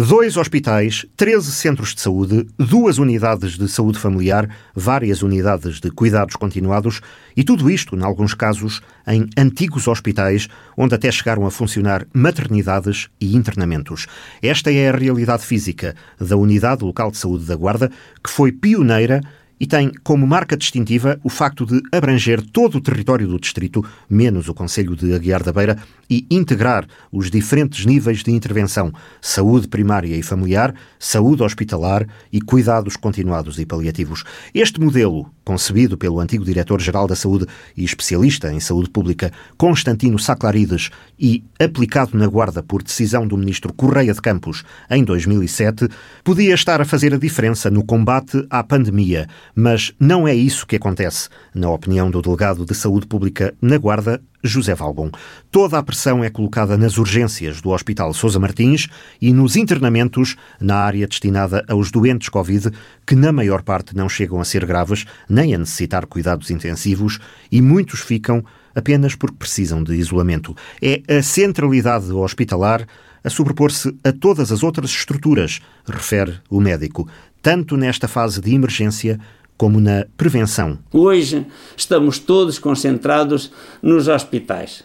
Dois hospitais, 13 centros de saúde, duas unidades de saúde familiar, várias unidades de cuidados continuados e tudo isto, em alguns casos, em antigos hospitais, onde até chegaram a funcionar maternidades e internamentos. Esta é a realidade física da Unidade Local de Saúde da Guarda, que foi pioneira e tem como marca distintiva o facto de abranger todo o território do distrito, menos o Conselho de Aguiar da Beira, e integrar os diferentes níveis de intervenção: saúde primária e familiar, saúde hospitalar e cuidados continuados e paliativos. Este modelo, concebido pelo antigo diretor-geral da Saúde e especialista em saúde pública Constantino Saclarides e aplicado na Guarda por decisão do ministro Correia de Campos em 2007, podia estar a fazer a diferença no combate à pandemia, mas não é isso que acontece, na opinião do delegado de Saúde Pública na Guarda, José Valbon. Toda a pressão é colocada nas urgências do Hospital Sousa Martins e nos internamentos na área destinada aos doentes Covid, que na maior parte não chegam a ser graves nem a necessitar cuidados intensivos e muitos ficam apenas porque precisam de isolamento. É a centralidade hospitalar a sobrepor-se a todas as outras estruturas, refere o médico, tanto nesta fase de emergência como na prevenção. Hoje estamos todos concentrados nos hospitais.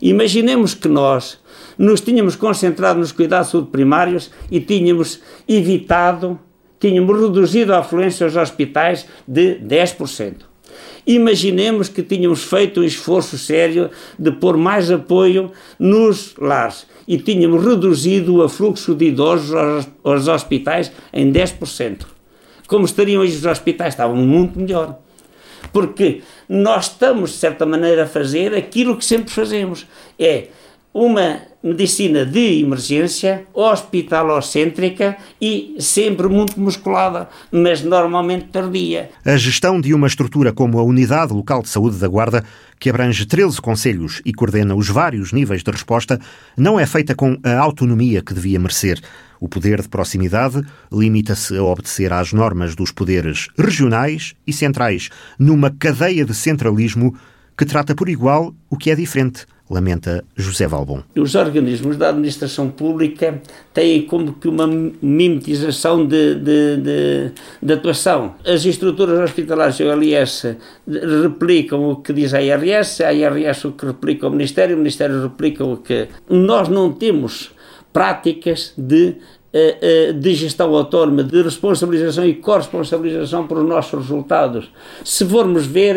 Imaginemos que nós nos tínhamos concentrado nos cuidados primários e tínhamos evitado, tínhamos reduzido a afluência aos hospitais de 10%. Imaginemos que tínhamos feito um esforço sério de pôr mais apoio nos lares e tínhamos reduzido o afluxo de idosos aos, aos hospitais em 10% como estariam hoje os hospitais? Estavam muito melhor. Porque nós estamos, de certa maneira, a fazer aquilo que sempre fazemos. É uma medicina de emergência, hospitalocêntrica e sempre muito musculada, mas normalmente tardia. A gestão de uma estrutura como a Unidade Local de Saúde da Guarda, que abrange 13 conselhos e coordena os vários níveis de resposta, não é feita com a autonomia que devia merecer. O poder de proximidade limita-se a obedecer às normas dos poderes regionais e centrais, numa cadeia de centralismo que trata por igual o que é diferente, lamenta José Valbon. Os organismos da administração pública têm como que uma mimetização de, de, de, de atuação. As estruturas hospitalares e o LS replicam o que diz a IRS, a IRS o que replica o Ministério, o Ministério replica o que... Nós não temos práticas de de gestão autónoma, de responsabilização e corresponsabilização por os nossos resultados. Se formos ver,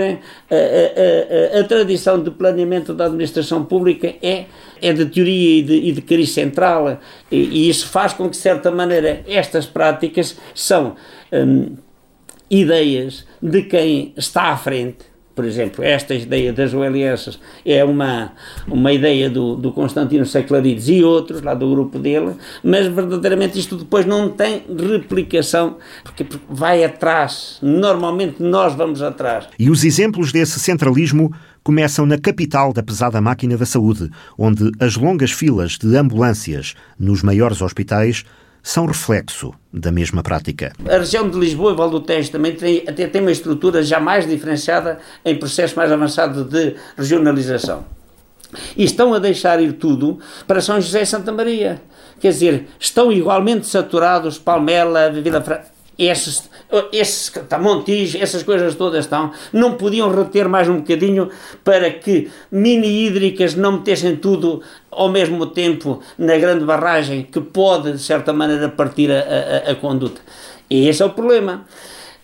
a, a, a, a tradição de planeamento da administração pública é, é de teoria e de, e de cariz central, e, e, isso faz com que, de certa maneira, estas práticas são hum, ideias de quem está à frente por exemplo, esta ideia das OLS é uma, uma ideia do, do Constantino Seclarides e outros, lá do grupo dele, mas verdadeiramente isto depois não tem replicação, porque vai atrás. Normalmente nós vamos atrás. E os exemplos desse centralismo começam na capital da pesada máquina da saúde, onde as longas filas de ambulâncias nos maiores hospitais são reflexo da mesma prática. A região de Lisboa e Val do Tejo também tem, até tem uma estrutura já mais diferenciada em processo mais avançado de regionalização. E estão a deixar ir tudo para São José e Santa Maria. Quer dizer, estão igualmente saturados Palmela, Vila Franca esses, esses tá, Montijo, essas coisas todas estão, não podiam reter mais um bocadinho para que mini hídricas não metessem tudo ao mesmo tempo na grande barragem que pode, de certa maneira, partir a, a, a conduta. E esse é o problema.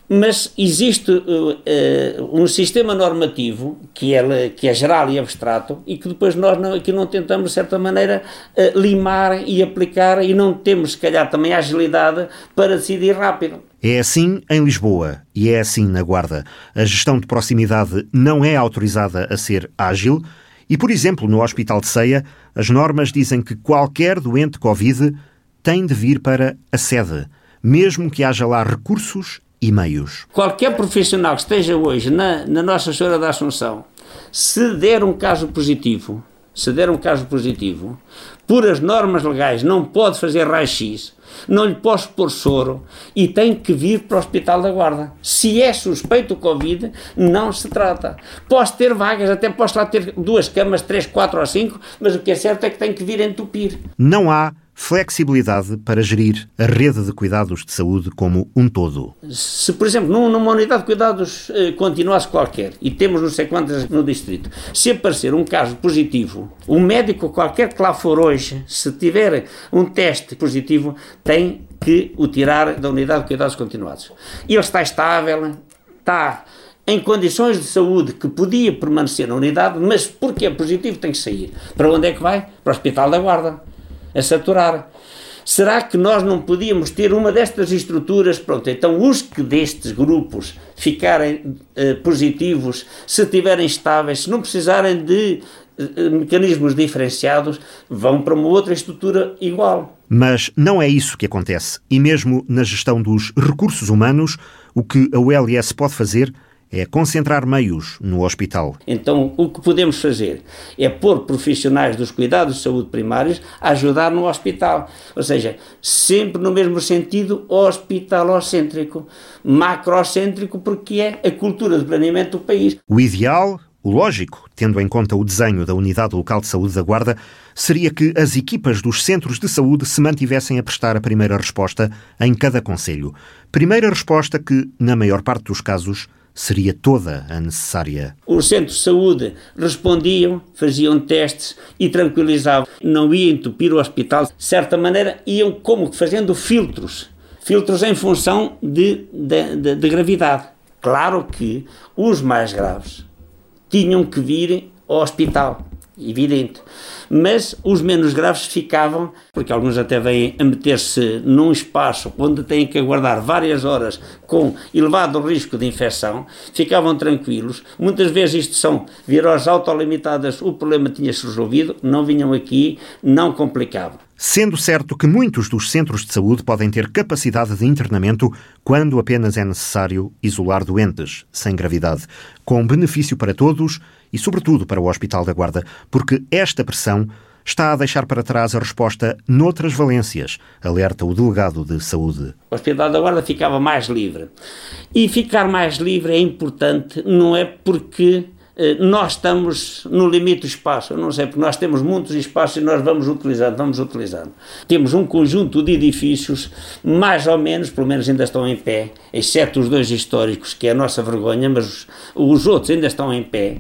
Mas existe uh, uh, um sistema normativo que é, que é geral e abstrato e que depois nós não, aqui não tentamos, de certa maneira, uh, limar e aplicar e não temos, se calhar, também agilidade para decidir rápido. É assim em Lisboa e é assim na Guarda. A gestão de proximidade não é autorizada a ser ágil e, por exemplo, no Hospital de Ceia, as normas dizem que qualquer doente Covid tem de vir para a sede, mesmo que haja lá recursos e meios. Qualquer profissional que esteja hoje na, na Nossa Senhora da Assunção, se der um caso positivo, se der um caso positivo, por as normas legais não pode fazer raio-x, não lhe posso pôr soro e tem que vir para o Hospital da Guarda. Se é suspeito o Covid, não se trata. Posso ter vagas, até posso lá ter duas camas, três, quatro ou cinco, mas o que é certo é que tem que vir entupir. Não há flexibilidade para gerir a rede de cuidados de saúde como um todo. Se, por exemplo, numa unidade de cuidados eh, continuasse qualquer, e temos não sei quantas no distrito, se aparecer um caso positivo, o médico qualquer que lá for hoje, se tiver um teste positivo, tem que o tirar da unidade de cuidados continuados. Ele está estável, está em condições de saúde que podia permanecer na unidade, mas porque é positivo tem que sair. Para onde é que vai? Para o Hospital da Guarda a saturar. Será que nós não podíamos ter uma destas estruturas? Pronto, então os que destes grupos ficarem uh, positivos, se estiverem estáveis, se não precisarem de uh, mecanismos diferenciados, vão para uma outra estrutura igual. Mas não é isso que acontece. E mesmo na gestão dos recursos humanos, o que a ULS pode fazer é concentrar meios no hospital. Então, o que podemos fazer é pôr profissionais dos cuidados de saúde primários a ajudar no hospital. Ou seja, sempre no mesmo sentido hospitalocêntrico, macrocêntrico, porque é a cultura de planeamento do país. O ideal o lógico, tendo em conta o desenho da Unidade Local de Saúde da Guarda, seria que as equipas dos centros de saúde se mantivessem a prestar a primeira resposta em cada conselho. Primeira resposta que, na maior parte dos casos, seria toda a necessária. Os centros de saúde respondiam, faziam testes e tranquilizavam. Não iam entupir o hospital. De certa maneira, iam como fazendo filtros. Filtros em função de, de, de, de gravidade. Claro que os mais graves tinham que vir ao hospital evidente. Mas os menos graves ficavam, porque alguns até vêm a meter-se num espaço onde têm que aguardar várias horas com elevado risco de infecção, ficavam tranquilos. Muitas vezes isto são viroses autolimitadas, o problema tinha-se resolvido, não vinham aqui, não complicavam. Sendo certo que muitos dos centros de saúde podem ter capacidade de internamento quando apenas é necessário isolar doentes sem gravidade, com benefício para todos e, sobretudo, para o Hospital da Guarda, porque esta pressão está a deixar para trás a resposta noutras valências, alerta o delegado de saúde. O Hospital da Guarda ficava mais livre. E ficar mais livre é importante, não é porque eh, nós estamos no limite do espaço, não sei, porque nós temos muitos espaços e nós vamos utilizando, vamos utilizando. Temos um conjunto de edifícios, mais ou menos, pelo menos ainda estão em pé, exceto os dois históricos, que é a nossa vergonha, mas os, os outros ainda estão em pé,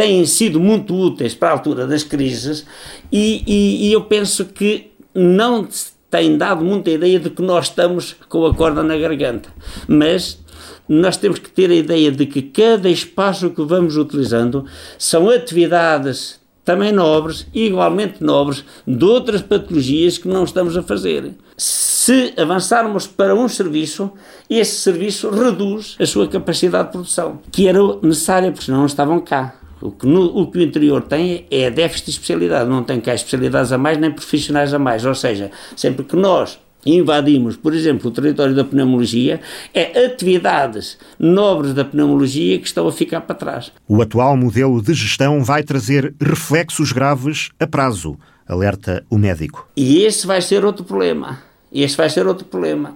têm sido muito úteis para a altura das crises e, e, e eu penso que não tem dado muita ideia de que nós estamos com a corda na garganta, mas nós temos que ter a ideia de que cada espaço que vamos utilizando são atividades também nobres, igualmente nobres, de outras patologias que não estamos a fazer. Se avançarmos para um serviço, esse serviço reduz a sua capacidade de produção, que era necessária, porque senão não estavam cá. O que, no, o que o interior tem é déficit de especialidade, não tem cá especialidades a mais nem profissionais a mais. Ou seja, sempre que nós invadimos, por exemplo, o território da pneumologia, é atividades nobres da pneumologia que estão a ficar para trás. O atual modelo de gestão vai trazer reflexos graves a prazo, alerta o médico. E esse vai ser outro problema. Esse vai ser outro problema.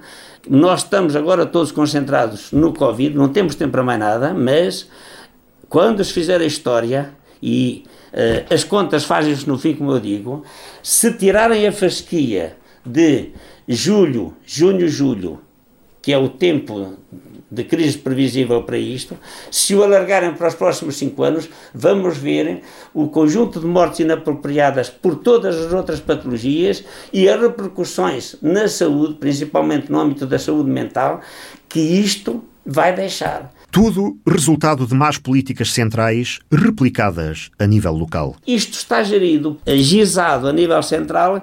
Nós estamos agora todos concentrados no Covid, não temos tempo para mais nada, mas quando se fizer a história, e uh, as contas fazem-se no fim, como eu digo, se tirarem a fasquia de julho, junho, julho, que é o tempo de crise previsível para isto, se o alargarem para os próximos cinco anos, vamos ver o conjunto de mortes inapropriadas por todas as outras patologias e as repercussões na saúde, principalmente no âmbito da saúde mental, que isto vai deixar. Tudo resultado de más políticas centrais replicadas a nível local. Isto está gerido, agizado a nível central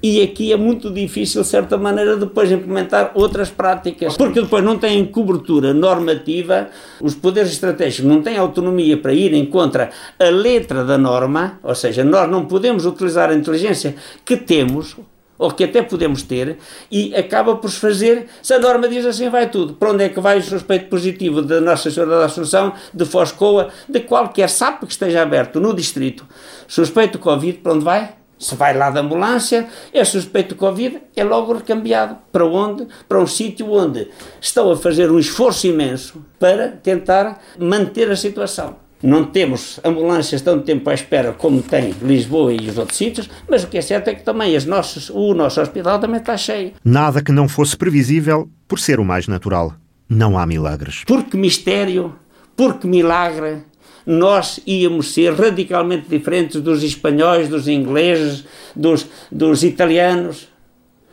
e aqui é muito difícil, de certa maneira, depois implementar outras práticas, porque depois não têm cobertura normativa, os poderes estratégicos não têm autonomia para irem contra a letra da norma, ou seja, nós não podemos utilizar a inteligência que temos, ou que até podemos ter, e acaba por se fazer, se a norma diz assim, vai tudo. Para onde é que vai o suspeito positivo da Nossa Senhora da Assunção, de Foscoa, de qualquer SAP que esteja aberto no distrito, suspeito Covid, para onde vai? Se vai lá da ambulância, é suspeito de Covid, é logo recambiado. Para onde? Para um sítio onde estão a fazer um esforço imenso para tentar manter a situação. Não temos ambulâncias tanto tempo à espera como tem Lisboa e os outros sítios, mas o que é certo é que também as nossas, o nosso hospital também está cheio. Nada que não fosse previsível por ser o mais natural. Não há milagres. Porque mistério, porque milagre, nós íamos ser radicalmente diferentes dos espanhóis, dos ingleses, dos, dos italianos.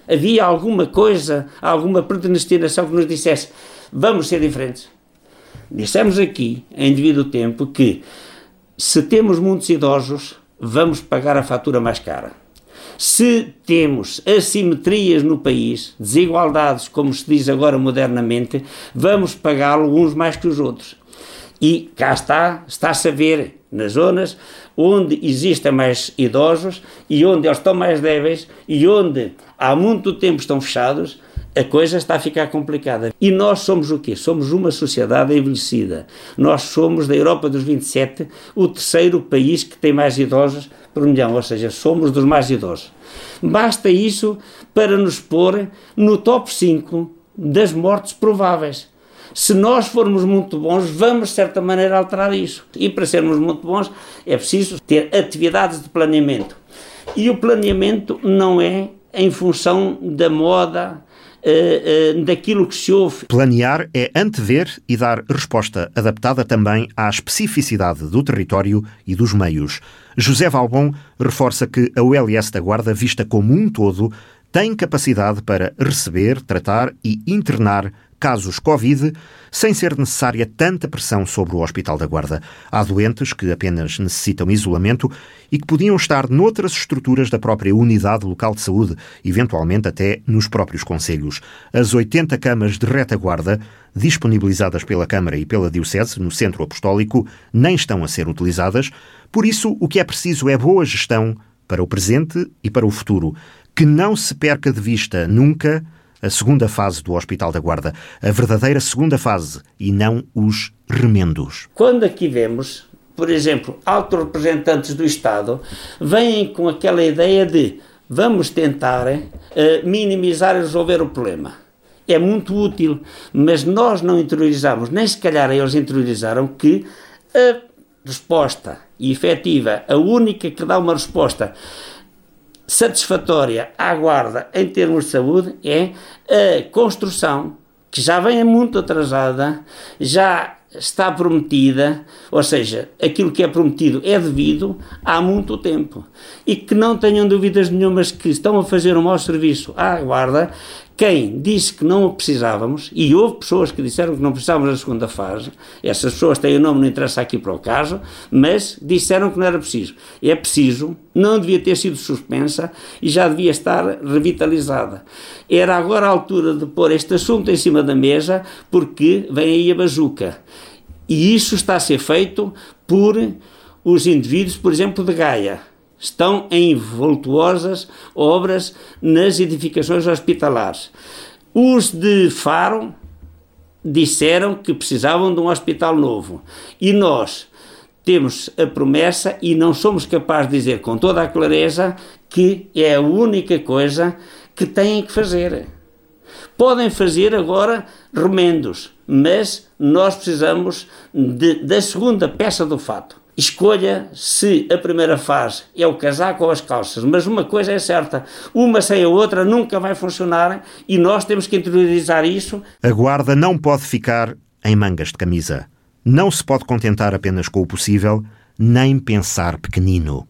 Havia alguma coisa, alguma predestinação que nos dissesse vamos ser diferentes. Dissemos aqui, em devido tempo, que se temos muitos idosos, vamos pagar a fatura mais cara. Se temos assimetrias no país, desigualdades, como se diz agora modernamente, vamos pagá-lo uns mais que os outros. E cá está, está-se a ver nas zonas onde existem mais idosos e onde eles estão mais débeis e onde há muito tempo estão fechados, a coisa está a ficar complicada. E nós somos o quê? Somos uma sociedade envelhecida. Nós somos, da Europa dos 27, o terceiro país que tem mais idosos por milhão, ou seja, somos dos mais idosos. Basta isso para nos pôr no top 5 das mortes prováveis. Se nós formos muito bons, vamos, de certa maneira, alterar isso. E para sermos muito bons, é preciso ter atividades de planeamento. E o planeamento não é em função da moda, uh, daquilo que se ouve. Planear é antever e dar resposta adaptada também à especificidade do território e dos meios. José Valbon reforça que a ULS da Guarda, vista como um todo, tem capacidade para receber, tratar e internar casos Covid, sem ser necessária tanta pressão sobre o Hospital da Guarda. Há doentes que apenas necessitam isolamento e que podiam estar noutras estruturas da própria unidade local de saúde, eventualmente até nos próprios conselhos. As 80 camas de retaguarda, disponibilizadas pela Câmara e pela Diocese no Centro Apostólico, nem estão a ser utilizadas. Por isso, o que é preciso é boa gestão para o presente e para o futuro. Que não se perca de vista nunca a segunda fase do Hospital da Guarda, a verdadeira segunda fase e não os remendos. Quando aqui vemos, por exemplo, altos representantes do Estado vêm com aquela ideia de vamos tentar uh, minimizar e resolver o problema. É muito útil, mas nós não interiorizamos, nem se calhar eles interiorizaram que a resposta efetiva, a única que dá uma resposta satisfatória à Guarda em termos de saúde é a construção, que já vem muito atrasada, já está prometida, ou seja, aquilo que é prometido é devido há muito tempo. E que não tenham dúvidas nenhumas que estão a fazer um mau serviço à Guarda quem disse que não precisávamos, e houve pessoas que disseram que não precisávamos da segunda fase, essas pessoas têm o nome, não interessa aqui para o caso, mas disseram que não era preciso. É preciso, não devia ter sido suspensa e já devia estar revitalizada. Era agora a altura de pôr este assunto em cima da mesa, porque vem aí a bazuca. E isso está a ser feito por os indivíduos, por exemplo, de Gaia estão em voltuosas obras nas edificações hospitalares. Os de Faro disseram que precisavam de um hospital novo e nós temos a promessa e não somos capazes de dizer com toda a clareza que é a única coisa que têm que fazer. Podem fazer agora remendos, mas nós precisamos de, da segunda peça do fato escolha se a primeira fase é o casaco ou as calças, mas uma coisa é certa, uma sem a outra nunca vai funcionar e nós temos que interiorizar isso. A guarda não pode ficar em mangas de camisa. Não se pode contentar apenas com o possível, nem pensar pequenino.